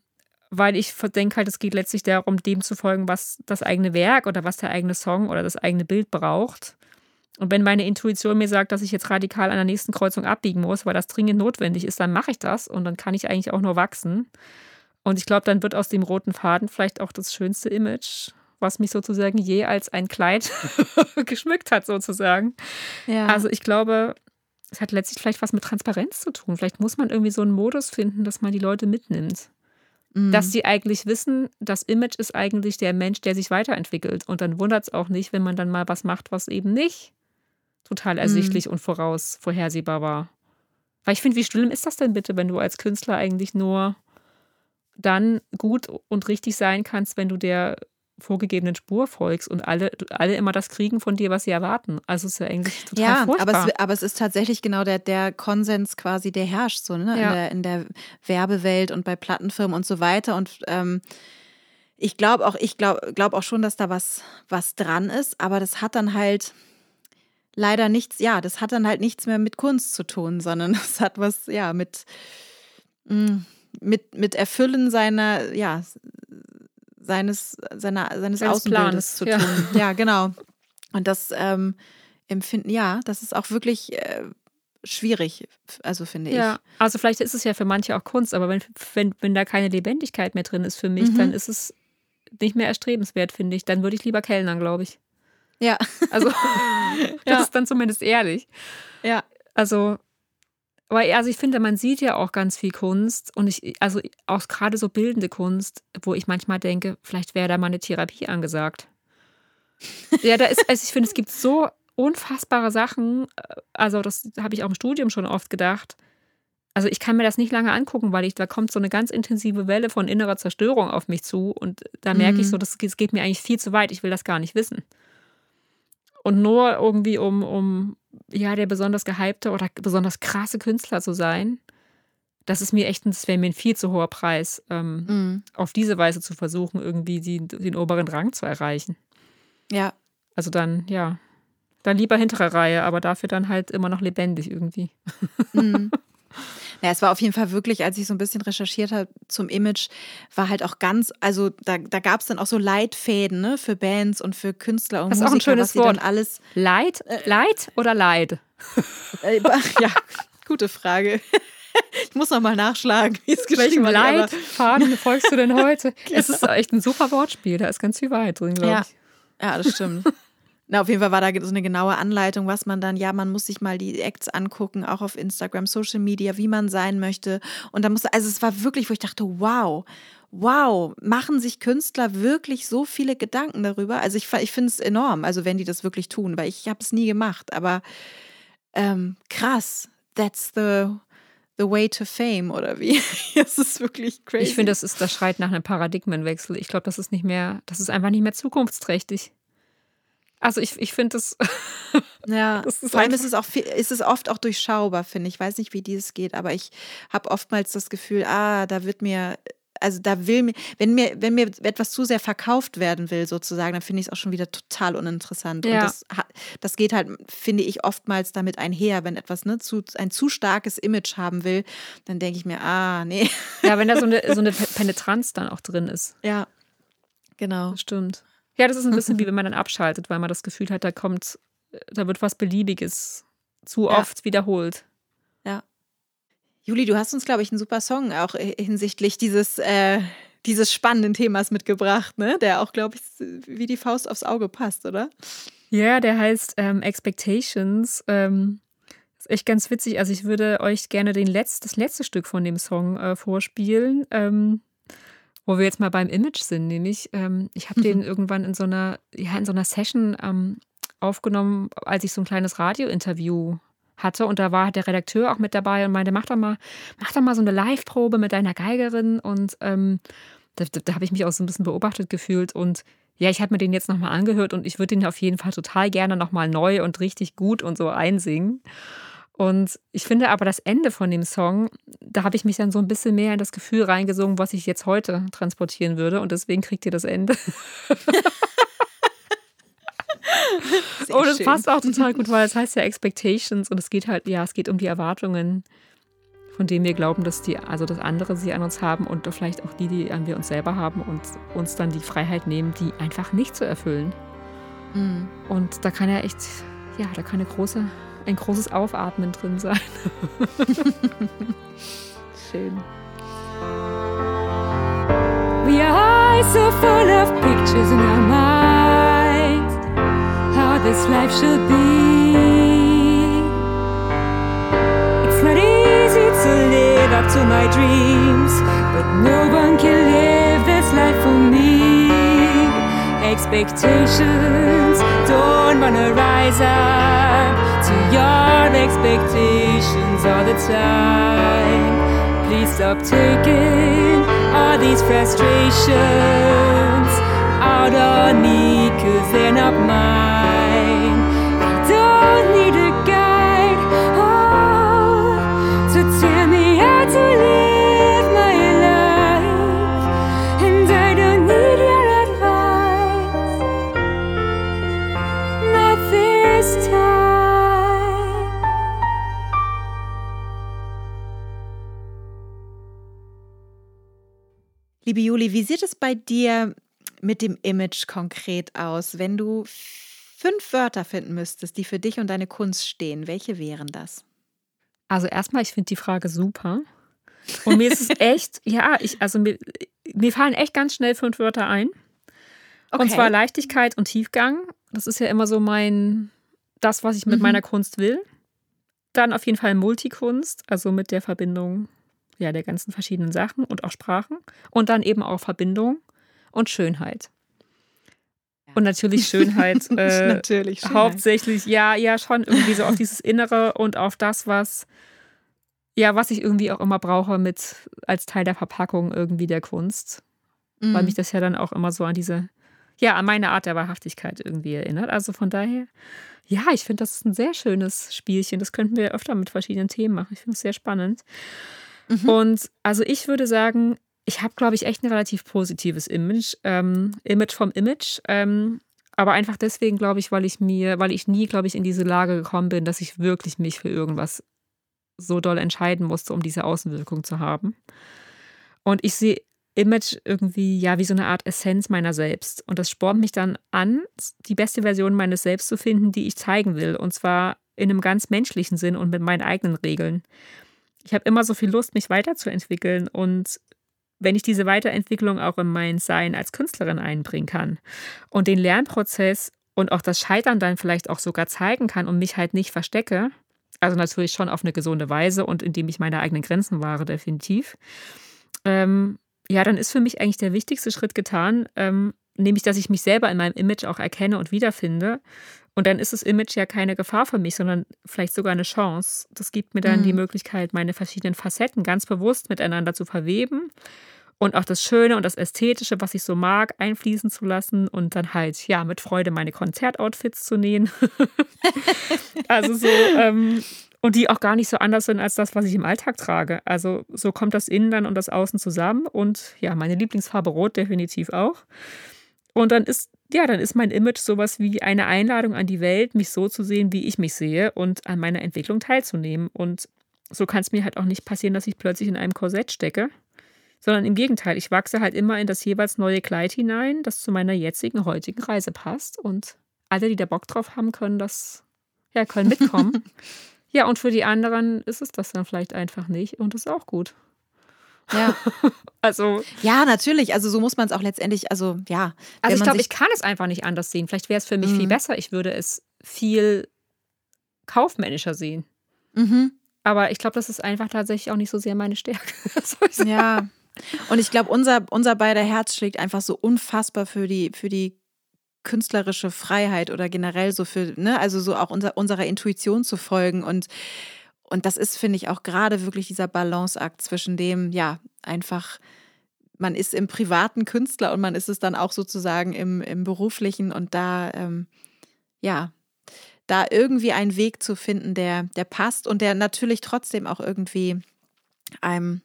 [SPEAKER 1] weil ich denke halt, es geht letztlich darum, dem zu folgen, was das eigene Werk oder was der eigene Song oder das eigene Bild braucht. Und wenn meine Intuition mir sagt, dass ich jetzt radikal an der nächsten Kreuzung abbiegen muss, weil das dringend notwendig ist, dann mache ich das und dann kann ich eigentlich auch nur wachsen. Und ich glaube, dann wird aus dem roten Faden vielleicht auch das schönste Image, was mich sozusagen je als ein Kleid geschmückt hat, sozusagen. Ja. Also ich glaube, es hat letztlich vielleicht was mit Transparenz zu tun. Vielleicht muss man irgendwie so einen Modus finden, dass man die Leute mitnimmt. Mhm. Dass sie eigentlich wissen, das Image ist eigentlich der Mensch, der sich weiterentwickelt. Und dann wundert es auch nicht, wenn man dann mal was macht, was eben nicht total mhm. ersichtlich mhm. und voraus, vorhersehbar war. Weil ich finde, wie schlimm ist das denn bitte, wenn du als Künstler eigentlich nur dann gut und richtig sein kannst, wenn du der vorgegebenen Spur folgst und alle, alle immer das kriegen von dir, was sie erwarten. Also es ist ja eigentlich total ja, furchtbar.
[SPEAKER 2] Aber es, aber es ist tatsächlich genau der, der Konsens quasi, der herrscht so ne? Ja. in, der, in der Werbewelt und bei Plattenfirmen und so weiter. Und ähm, ich glaube auch, ich glaube glaub auch schon, dass da was, was dran ist, aber das hat dann halt, leider nichts, ja, das hat dann halt nichts mehr mit Kunst zu tun, sondern das hat was, ja, mit, mm, mit, mit Erfüllen seiner, ja, seines, seiner, seines Außenbildes zu tun. Ja. ja, genau. Und das ähm, empfinden, ja, das ist auch wirklich äh, schwierig, also finde ich. Ja,
[SPEAKER 1] also vielleicht ist es ja für manche auch Kunst, aber wenn, wenn, wenn da keine Lebendigkeit mehr drin ist für mich, mhm. dann ist es nicht mehr erstrebenswert, finde ich. Dann würde ich lieber kellnern, glaube ich.
[SPEAKER 2] Ja.
[SPEAKER 1] Also, das ja. ist dann zumindest ehrlich.
[SPEAKER 2] Ja.
[SPEAKER 1] Also, weil, also ich finde, man sieht ja auch ganz viel Kunst und ich, also auch gerade so bildende Kunst, wo ich manchmal denke, vielleicht wäre da mal eine Therapie angesagt. ja, da ist, also ich finde, es gibt so unfassbare Sachen, also das habe ich auch im Studium schon oft gedacht. Also ich kann mir das nicht lange angucken, weil ich, da kommt so eine ganz intensive Welle von innerer Zerstörung auf mich zu und da merke mhm. ich so, das, das geht mir eigentlich viel zu weit, ich will das gar nicht wissen. Und nur irgendwie, um, um ja, der besonders gehypte oder besonders krasse Künstler zu sein, das ist mir echt, das wäre mir ein viel zu hoher Preis, ähm, mhm. auf diese Weise zu versuchen, irgendwie die, den oberen Rang zu erreichen.
[SPEAKER 2] Ja.
[SPEAKER 1] Also dann, ja, dann lieber hintere Reihe, aber dafür dann halt immer noch lebendig irgendwie.
[SPEAKER 2] Mhm. Ja, es war auf jeden Fall wirklich, als ich so ein bisschen recherchiert habe zum Image, war halt auch ganz, also da, da gab es dann auch so Leitfäden ne, für Bands und für Künstler und
[SPEAKER 1] das
[SPEAKER 2] Musiker,
[SPEAKER 1] ist auch ein schönes Wort.
[SPEAKER 2] alles.
[SPEAKER 1] Leid? Äh, Leid oder Leid?
[SPEAKER 2] Äh, ja, gute Frage. ich muss noch mal nachschlagen, wie es
[SPEAKER 1] Welchem
[SPEAKER 2] geschrieben aber-
[SPEAKER 1] Leitfaden folgst du denn heute? Es ist echt ein super Wortspiel, da ist ganz viel Wahrheit drin, glaube
[SPEAKER 2] Ja.
[SPEAKER 1] ich.
[SPEAKER 2] Ja, das stimmt. Na, auf jeden Fall war da so eine genaue Anleitung, was man dann, ja, man muss sich mal die Acts angucken, auch auf Instagram, Social Media, wie man sein möchte. Und da musste, also es war wirklich, wo ich dachte, wow, wow, machen sich Künstler wirklich so viele Gedanken darüber? Also ich, ich finde es enorm, also wenn die das wirklich tun, weil ich habe es nie gemacht, aber ähm, krass, that's the, the way to fame oder wie? Es ist wirklich crazy.
[SPEAKER 1] Ich finde, das ist, das schreit nach einem Paradigmenwechsel. Ich glaube, das ist nicht mehr, das ist einfach nicht mehr zukunftsträchtig. Also ich, ich finde das,
[SPEAKER 2] Ja,
[SPEAKER 1] Das
[SPEAKER 2] vor allem
[SPEAKER 1] einfach-
[SPEAKER 2] ist es, auch viel, ist es oft auch durchschaubar, finde ich. Ich weiß nicht, wie dieses geht, aber ich habe oftmals das Gefühl, ah, da wird mir, also da will mir, wenn mir, wenn mir etwas zu sehr verkauft werden will, sozusagen, dann finde ich es auch schon wieder total uninteressant. Und
[SPEAKER 1] Ja.
[SPEAKER 2] das, ha- das geht halt, finde ich, oftmals damit einher, wenn etwas ne, zu, ein zu starkes Image haben will, dann denke ich mir, ah, nee.
[SPEAKER 1] ja, wenn da so eine, so eine Pe- Penetranz dann auch drin ist.
[SPEAKER 2] Ja, genau.
[SPEAKER 1] Das stimmt. Ja, das ist ein bisschen wie wenn man dann abschaltet, weil man das Gefühl hat, da kommt, da wird was Beliebiges zu
[SPEAKER 2] Ja.
[SPEAKER 1] oft wiederholt.
[SPEAKER 2] Juli, du hast uns, glaube ich, einen super Song auch hinsichtlich dieses, äh, dieses spannenden Themas mitgebracht, ne? Der auch, glaube ich, wie die Faust aufs Auge passt, oder?
[SPEAKER 1] Ja, der heißt ähm, Expectations. Ähm, ist echt ganz witzig. Also ich würde euch gerne den Letz-, das letzte Stück von dem Song äh, vorspielen, ähm, wo wir jetzt mal beim Image sind. Nämlich, ähm, ich habe den irgendwann in so einer, ja, in so einer Session ähm, aufgenommen, als ich so ein kleines Radiointerview hatte und da war der Redakteur auch mit dabei und meinte, mach doch mal, mach doch mal so eine Live-Probe mit deiner Geigerin und ähm, da, da, da habe ich mich auch so ein bisschen beobachtet gefühlt und ja, ich habe mir den jetzt nochmal angehört und ich würde den auf jeden Fall total gerne nochmal neu und richtig gut und so einsingen. Und ich finde aber das Ende von dem Song, da habe ich mich dann so ein bisschen mehr in das Gefühl reingesungen, was ich jetzt heute transportieren würde. Und deswegen kriegt ihr das Ende.
[SPEAKER 2] Sehr
[SPEAKER 1] Und es passt auch total gut, weil es heißt ja Expectations und es geht halt, ja, es geht um die Erwartungen, von denen wir glauben, dass die, also dass andere sie an uns haben und vielleicht auch die, die an wir uns selber haben und uns dann die Freiheit nehmen, die einfach nicht zu erfüllen.
[SPEAKER 2] Mhm.
[SPEAKER 1] Und da kann ja echt, ja, da kann eine große, ein großes Aufatmen drin sein.
[SPEAKER 2] Schön.
[SPEAKER 1] We are so full of pictures in our minds, how this life should be. It's not easy to live up to my dreams, but no one can live this life for me. Expectations don't wanna rise up to your expectations all the time. Please stop taking all these frustrations out on me, cause they're not mine.
[SPEAKER 2] Liebe Juli, wie sieht es bei dir mit dem Image konkret aus? Wenn du fünf Wörter finden müsstest, die für dich und deine Kunst stehen, welche wären das?
[SPEAKER 1] Also erstmal, ich finde die Frage super. Und mir ist es echt, ja, ich, also mir, mir fallen echt ganz schnell fünf Wörter ein. Und zwar Leichtigkeit und Tiefgang. Das ist ja immer so mein, das, was ich mit
[SPEAKER 2] Mhm.
[SPEAKER 1] meiner Kunst will. Dann auf jeden Fall Multikunst, also mit der Verbindung ja, der ganzen verschiedenen Sachen und auch Sprachen. Und dann eben auch Verbindung und Schönheit. Und natürlich Schönheit. äh,
[SPEAKER 2] natürlich. Schönheit.
[SPEAKER 1] Hauptsächlich, ja, ja, schon irgendwie so auf dieses Innere und auf das, was, ja, was ich irgendwie auch immer brauche mit als Teil der Verpackung irgendwie der Kunst. Weil
[SPEAKER 2] Mhm.
[SPEAKER 1] mich das ja dann auch immer so an diese, ja, an meine Art der Wahrhaftigkeit irgendwie erinnert. Also von daher, ja, ich finde, das ist ein sehr schönes Spielchen. Das könnten wir öfter mit verschiedenen Themen machen. Ich finde es sehr spannend.
[SPEAKER 2] Mhm.
[SPEAKER 1] Und also ich würde sagen, ich habe, glaube ich, echt ein relativ positives Image. Ähm, Image vom Image. Ähm, aber einfach deswegen, glaube ich, weil ich mir, weil ich nie, glaube ich, in diese Lage gekommen bin, dass ich wirklich mich für irgendwas so doll entscheiden musste, um diese Außenwirkung zu haben. Und ich sehe Image irgendwie ja wie so eine Art Essenz meiner selbst. Und das spornt mich dann an, die beste Version meines Selbst zu finden, die ich zeigen will. Und zwar in einem ganz menschlichen Sinn und mit meinen eigenen Regeln. Ich habe immer so viel Lust, mich weiterzuentwickeln und wenn ich diese Weiterentwicklung auch in mein Sein als Künstlerin einbringen kann und den Lernprozess und auch das Scheitern dann vielleicht auch sogar zeigen kann und mich halt nicht verstecke, also natürlich schon auf eine gesunde Weise und indem ich meine eigenen Grenzen wahre, definitiv. Ähm, ja, dann ist für mich eigentlich der wichtigste Schritt getan, ähm, nämlich dass ich mich selber in meinem Image auch erkenne und wiederfinde. Und dann ist das Image ja keine Gefahr für mich, sondern vielleicht sogar eine Chance. Das gibt mir dann mhm. die Möglichkeit, meine verschiedenen Facetten ganz bewusst miteinander zu verweben und auch das Schöne und das Ästhetische, was ich so mag, einfließen zu lassen und dann halt, ja, mit Freude meine Konzertoutfits zu nähen. also so, ähm, und die auch gar nicht so anders sind als das, was ich im Alltag trage. Also so kommt das Innen dann und das Außen zusammen und ja, meine Lieblingsfarbe Rot definitiv auch. Und dann ist, ja, dann ist mein Image sowas wie eine Einladung an die Welt, mich so zu sehen, wie ich mich sehe und an meiner Entwicklung teilzunehmen. Und so kann es mir halt auch nicht passieren, dass ich plötzlich in einem Korsett stecke, sondern im Gegenteil, ich wachse halt immer in das jeweils neue Kleid hinein, das zu meiner jetzigen, heutigen Reise passt. Und alle, die da Bock drauf haben, können das, ja, können mitkommen. ja, und für die anderen ist es das dann vielleicht einfach nicht und das ist auch gut.
[SPEAKER 2] Ja.
[SPEAKER 1] also.
[SPEAKER 2] Ja, natürlich. Also so muss man es auch letztendlich, also ja.
[SPEAKER 1] Also ich glaube, ich kann es einfach nicht anders sehen. Vielleicht wäre es für mich mhm. viel besser. Ich würde es viel kaufmännischer sehen.
[SPEAKER 2] Mhm.
[SPEAKER 1] Aber ich glaube, das ist einfach tatsächlich auch nicht so sehr meine Stärke.
[SPEAKER 2] ja. Und ich glaube, unser, unser beider Herz schlägt einfach so unfassbar für die, für die künstlerische Freiheit oder generell so für, ne, also so auch unser, unserer Intuition zu folgen. Und, und das ist, finde ich, auch gerade wirklich dieser Balanceakt zwischen dem, ja, einfach, man ist im privaten Künstler und man ist es dann auch sozusagen im, im beruflichen und da, ähm, ja, da irgendwie einen Weg zu finden, der, der passt und der natürlich trotzdem auch irgendwie einem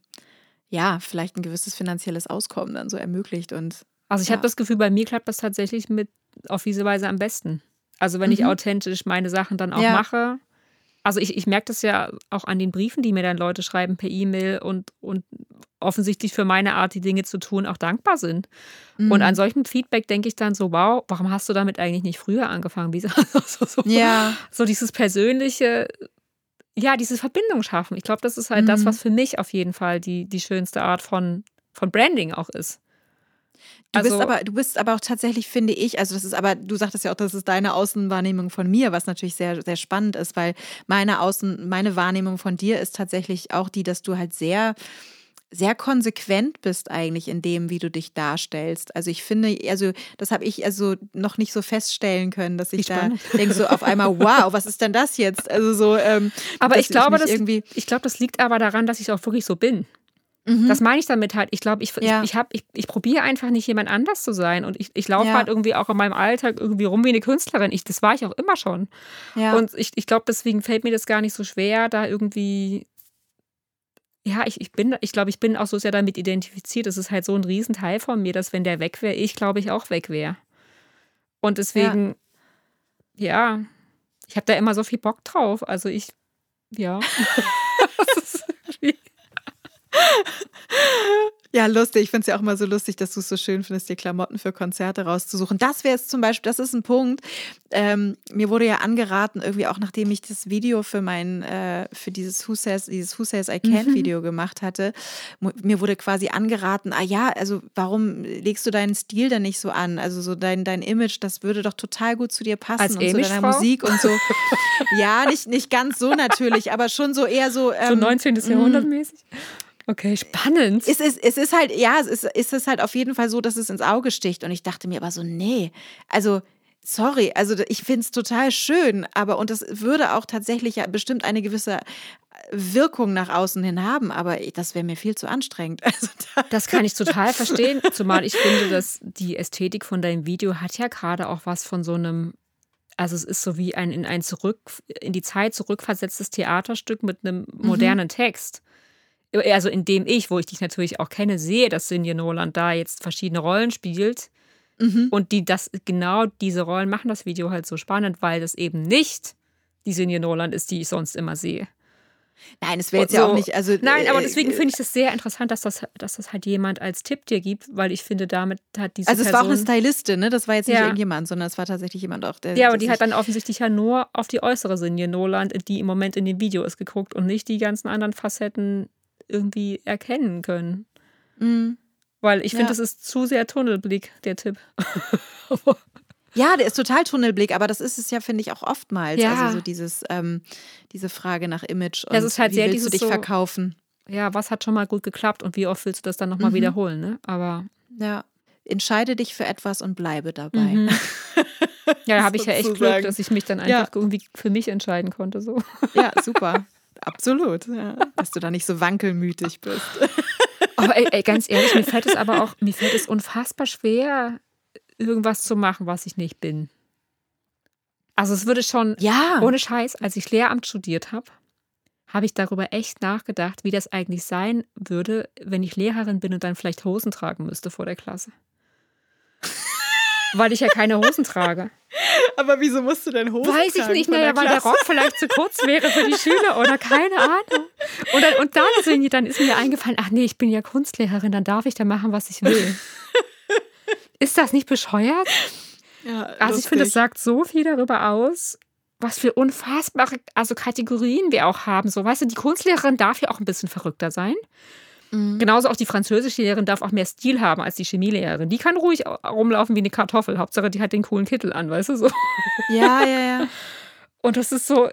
[SPEAKER 2] ja, vielleicht ein gewisses finanzielles Auskommen dann so ermöglicht. Und,
[SPEAKER 1] also ich
[SPEAKER 2] ja.
[SPEAKER 1] habe das Gefühl, bei mir klappt das tatsächlich mit auf diese Weise am besten. Also wenn mhm. ich authentisch meine Sachen dann auch ja. mache. Also ich, ich merke das ja auch an den Briefen, die mir dann Leute schreiben per E-Mail und, und offensichtlich für meine Art, die Dinge zu tun, auch dankbar sind. Mhm. Und an solchem Feedback denke ich dann so, wow, warum hast du damit eigentlich nicht früher angefangen? Wie so, so, so,
[SPEAKER 2] ja.
[SPEAKER 1] so dieses persönliche, ja, diese Verbindung schaffen. Ich glaube, das ist halt mhm. das, was für mich auf jeden Fall die, die schönste Art von, von Branding auch ist.
[SPEAKER 2] Du also, bist aber, du bist aber auch tatsächlich, finde ich, also das ist aber, du sagtest ja auch, das ist deine Außenwahrnehmung von mir, was natürlich sehr, sehr spannend ist, weil meine Außen, meine Wahrnehmung von dir ist tatsächlich auch die, dass du halt sehr, sehr konsequent bist eigentlich in dem, wie du dich darstellst. Also ich finde, also das habe ich also noch nicht so feststellen können, dass ich da denke so auf einmal, wow, was ist denn das jetzt? Also so. Ähm,
[SPEAKER 1] aber ich glaube, ich das, irgendwie ich glaube, das liegt aber daran, dass ich auch wirklich so bin. Mhm. Das meine ich damit halt. Ich glaube, ich, ja. ich, ich, ich, ich probiere einfach nicht jemand anders zu sein. Und ich, ich laufe ja. halt irgendwie auch in meinem Alltag irgendwie rum wie eine Künstlerin. Ich, das war ich auch immer schon. Ja. Und ich, ich glaube, deswegen fällt mir das gar nicht so schwer, da irgendwie ja, ich, ich bin, ich glaube, ich bin auch so sehr damit identifiziert. Es ist halt so ein Riesenteil von mir, dass wenn der weg wäre, ich glaube ich auch weg wäre. Und deswegen, ja, ja ich habe da immer so viel Bock drauf. Also ich, ja.
[SPEAKER 2] ja, lustig. Ich finde es ja auch immer so lustig, dass du es so schön findest, dir Klamotten für Konzerte rauszusuchen. Das wäre jetzt zum Beispiel, das ist ein Punkt. Ähm, mir wurde ja angeraten, irgendwie auch nachdem ich das Video für mein, äh, für dieses Who Says, dieses Who Says I Can't mhm. Video gemacht hatte, mir wurde quasi angeraten, ah ja, also warum legst du deinen Stil denn nicht so an? Also so dein, dein Image, das würde doch total gut zu dir passen
[SPEAKER 1] Als
[SPEAKER 2] und zu deiner Musik und so. ja, nicht, nicht ganz so natürlich, aber schon so eher so.
[SPEAKER 1] Ähm, so 19. Jahrhundert mäßig. Okay, spannend.
[SPEAKER 2] Es ist, es ist halt, ja, es ist, es ist halt auf jeden Fall so, dass es ins Auge sticht. Und ich dachte mir aber so, nee, also sorry, also ich finde es total schön, aber und das würde auch tatsächlich ja bestimmt eine gewisse Wirkung nach außen hin haben, aber das wäre mir viel zu anstrengend. Also
[SPEAKER 1] da das kann ich total verstehen, zumal ich finde, dass die Ästhetik von deinem Video hat ja gerade auch was von so einem also es ist so wie ein in ein zurück in die Zeit zurückversetztes Theaterstück mit einem mhm. modernen mhm. Text also in dem ich, wo ich dich natürlich auch kenne, sehe, dass Sinje Noland da jetzt verschiedene Rollen spielt. Mhm. Und die das, genau diese Rollen machen das Video halt so spannend, weil das eben nicht die Sinje Noland ist, die ich sonst immer sehe.
[SPEAKER 2] Nein, es wäre jetzt ja
[SPEAKER 1] So.
[SPEAKER 2] auch nicht. Also,
[SPEAKER 1] Nein, aber
[SPEAKER 2] äh,
[SPEAKER 1] deswegen finde ich das sehr interessant, dass das, dass das halt jemand als Tipp dir gibt, weil ich finde, damit hat diese
[SPEAKER 2] Also es war auch
[SPEAKER 1] Person...
[SPEAKER 2] eine Stylistin, ne? Das war jetzt nicht
[SPEAKER 1] Ja.
[SPEAKER 2] irgendjemand, sondern es war tatsächlich jemand auch, der.
[SPEAKER 1] ja, aber die hat dann offensichtlich ja nur auf die äußere Sinje Noland, die im Moment in dem Video ist, geguckt und nicht die ganzen anderen Facetten irgendwie erkennen können.
[SPEAKER 2] Mhm.
[SPEAKER 1] Weil ich finde,
[SPEAKER 2] Ja.
[SPEAKER 1] das ist zu sehr Tunnelblick, der Tipp.
[SPEAKER 2] Ja, der ist total Tunnelblick, aber das ist es ja, finde ich, auch oftmals.
[SPEAKER 1] Ja.
[SPEAKER 2] Also so dieses, ähm, diese Frage nach Image und
[SPEAKER 1] Ja, es ist halt
[SPEAKER 2] wie
[SPEAKER 1] sehr
[SPEAKER 2] willst du dich
[SPEAKER 1] so-
[SPEAKER 2] verkaufen?
[SPEAKER 1] ja, was hat schon mal gut geklappt und wie oft willst du das dann nochmal
[SPEAKER 2] Mhm.
[SPEAKER 1] wiederholen, ne? Aber
[SPEAKER 2] Ja. Entscheide dich für etwas und bleibe dabei.
[SPEAKER 1] Mhm. ja, da habe ich ja echt Glück, dass ich mich dann
[SPEAKER 2] Ja.
[SPEAKER 1] einfach irgendwie für mich entscheiden konnte. So.
[SPEAKER 2] Ja, super. Absolut. Ja. Dass du da nicht so wankelmütig bist.
[SPEAKER 1] Aber ey, ey, ganz ehrlich, mir fällt es aber auch, mir fällt es unfassbar schwer, irgendwas zu machen, was ich nicht bin. Also es würde schon,
[SPEAKER 2] Ja.
[SPEAKER 1] ohne Scheiß, als ich Lehramt studiert habe, habe ich darüber echt nachgedacht, wie das eigentlich sein würde, wenn ich Lehrerin bin und dann vielleicht Hosen tragen müsste vor der Klasse. Weil ich ja keine Hosen trage.
[SPEAKER 2] Aber wieso musst du denn Hosen
[SPEAKER 1] Weiß ich
[SPEAKER 2] tragen
[SPEAKER 1] nicht, naja, weil der? Rock vielleicht zu kurz wäre für die Schüler oder keine Ahnung. Und dann, und dann, ist mir- dann ist mir eingefallen, ach nee, ich bin ja Kunstlehrerin, dann darf ich da machen, was ich will. Ist das nicht bescheuert?
[SPEAKER 2] Ja,
[SPEAKER 1] Also ich finde, es sagt so viel darüber aus, was für unfassbare also Kategorien wir auch haben. So, weißt du, die Kunstlehrerin darf ja auch ein bisschen verrückter sein.
[SPEAKER 2] Mhm.
[SPEAKER 1] Genauso auch die Französischlehrerin darf auch mehr Stil haben als die Chemielehrerin. Die kann ruhig rumlaufen wie eine Kartoffel. Hauptsache, die hat den coolen Kittel an, weißt du so.
[SPEAKER 2] Ja, ja, ja.
[SPEAKER 1] Und das ist so,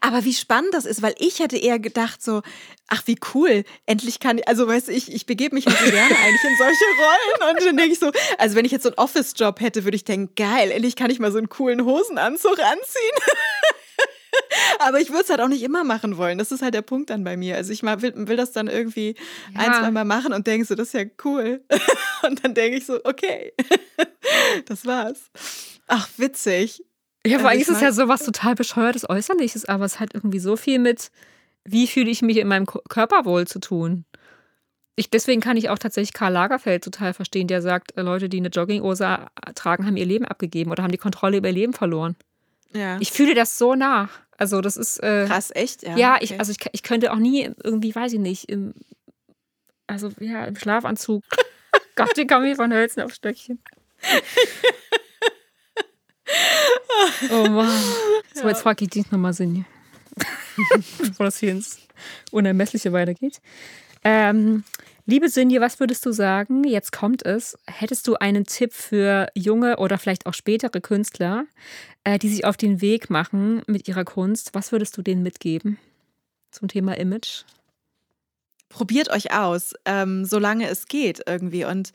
[SPEAKER 2] Aber wie spannend das ist, weil ich hätte eher gedacht so, ach wie cool, endlich kann ich, also weißt du, ich, ich begebe mich halt so gerne eigentlich in solche Rollen und dann denke ich so, also wenn ich jetzt so einen Office-Job hätte, würde ich denken, geil, endlich kann ich mal so einen coolen Hosenanzug anziehen. Aber ich würde es halt auch nicht immer machen wollen. Das ist halt der Punkt dann bei mir. Also ich mal will, will das dann irgendwie
[SPEAKER 1] Ja.
[SPEAKER 2] ein, zwei Mal machen und denke so, das ist ja cool. Und dann denke ich so, okay, das war's. Ach, witzig.
[SPEAKER 1] Ja,
[SPEAKER 2] Also
[SPEAKER 1] aber eigentlich
[SPEAKER 2] ich
[SPEAKER 1] ist es ja so was total bescheuertes Äußerliches, aber es hat irgendwie so viel mit, wie fühle ich mich in meinem Körper wohl zu tun. Ich, deswegen kann ich auch tatsächlich Karl Lagerfeld total verstehen, der sagt, äh, Leute, die eine Jogginghose tragen, haben ihr Leben abgegeben oder haben die Kontrolle über ihr Leben verloren.
[SPEAKER 2] Ja.
[SPEAKER 1] Ich fühle das so nach. Also das ist äh,
[SPEAKER 2] Krass, echt? Ja,
[SPEAKER 1] ja, ich,
[SPEAKER 2] okay.
[SPEAKER 1] also ich, ich könnte auch nie irgendwie, weiß ich nicht, im, also ja, im Schlafanzug. Gott, den komme ich von Hölzen auf Stöckchen. oh Mann. So, jetzt frage ich dich nochmal, Sinje. Bevor das hier ins Unermessliche weitergeht. Ähm, liebe Sinje, was würdest du sagen? Jetzt kommt es. Hättest du einen Tipp für junge oder vielleicht auch spätere Künstler, äh, die sich auf den Weg machen mit ihrer Kunst? Was würdest du denen mitgeben zum Thema Image?
[SPEAKER 2] probiert euch aus, ähm, solange es geht irgendwie und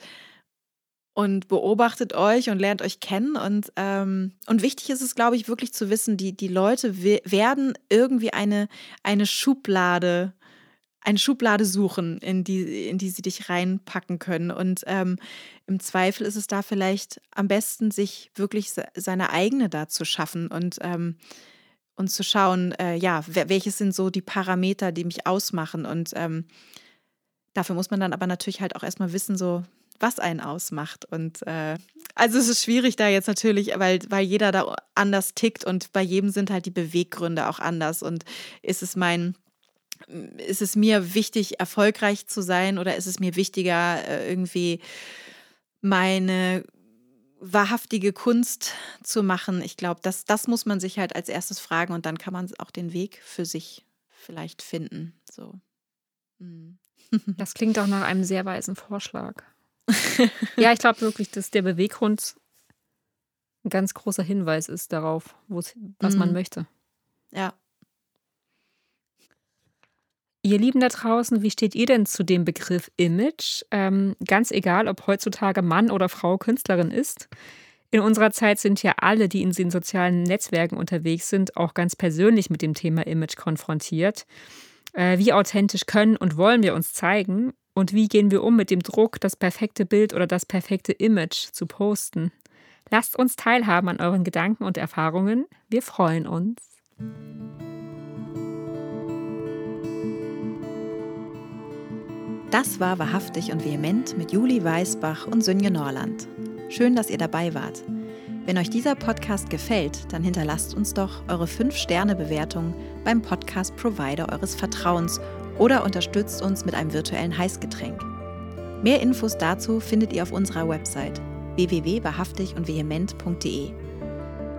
[SPEAKER 2] und beobachtet euch und lernt euch kennen und ähm, und wichtig ist es, glaube ich, wirklich zu wissen, die die Leute we- werden irgendwie eine eine Schublade eine Schublade suchen, in die, in die sie dich reinpacken können. Und ähm, im Zweifel ist es da vielleicht am besten, sich wirklich se seine eigene da zu schaffen und, ähm, und zu schauen, äh, ja, welches sind so die Parameter, die mich ausmachen. Und ähm, dafür muss man dann aber natürlich halt auch erstmal wissen, so was einen ausmacht. Und äh, also es ist schwierig da jetzt natürlich, weil, weil jeder da anders tickt und bei jedem sind halt die Beweggründe auch anders. Und ist es mein ist es mir wichtig, erfolgreich zu sein oder ist es mir wichtiger, äh, irgendwie meine wahrhaftige Kunst zu machen? Ich glaube, das, das muss man sich halt als erstes fragen und dann kann man auch den Weg für sich vielleicht finden. So. Hm.
[SPEAKER 1] Das klingt auch nach einem sehr weisen Vorschlag. ja, ich glaube wirklich, dass der Beweggrund ein ganz großer Hinweis ist darauf, was man
[SPEAKER 2] Mhm.
[SPEAKER 1] möchte.
[SPEAKER 2] Ja.
[SPEAKER 1] Ihr Lieben da draußen, wie steht ihr denn zu dem Begriff Image? Ähm, ganz egal, ob heutzutage Mann oder Frau Künstlerin ist. In unserer Zeit sind ja alle, die in den sozialen Netzwerken unterwegs sind, auch ganz persönlich mit dem Thema Image konfrontiert. Äh, wie authentisch können und wollen wir uns zeigen? Und wie gehen wir um mit dem Druck, das perfekte Bild oder das perfekte Image zu posten? Lasst uns teilhaben an euren Gedanken und Erfahrungen. Wir freuen uns.
[SPEAKER 2] Das war Wahrhaftig und Vehement mit Juli Weisbach und Sönje Norland. Schön, dass ihr dabei wart. Wenn euch dieser Podcast gefällt, dann hinterlasst uns doch eure 5-Sterne-Bewertung beim Podcast-Provider eures Vertrauens oder unterstützt uns mit einem virtuellen Heißgetränk. Mehr Infos dazu findet ihr auf unserer Website www.wahrhaftig und vehement.de.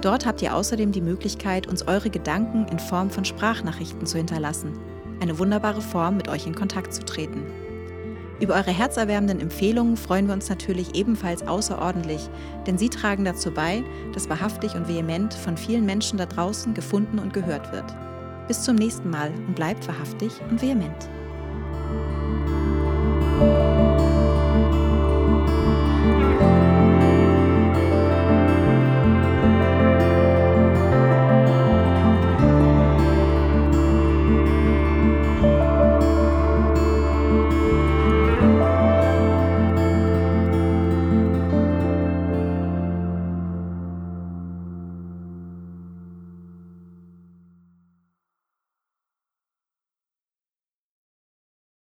[SPEAKER 2] Dort habt ihr außerdem die Möglichkeit, uns eure Gedanken in Form von Sprachnachrichten zu hinterlassen. Eine wunderbare Form, mit euch in Kontakt zu treten. Über eure herzerwärmenden Empfehlungen freuen wir uns natürlich ebenfalls außerordentlich, denn sie tragen dazu bei, dass wahrhaftig und vehement von vielen Menschen da draußen gefunden und gehört wird. Bis zum nächsten Mal und bleibt wahrhaftig und vehement.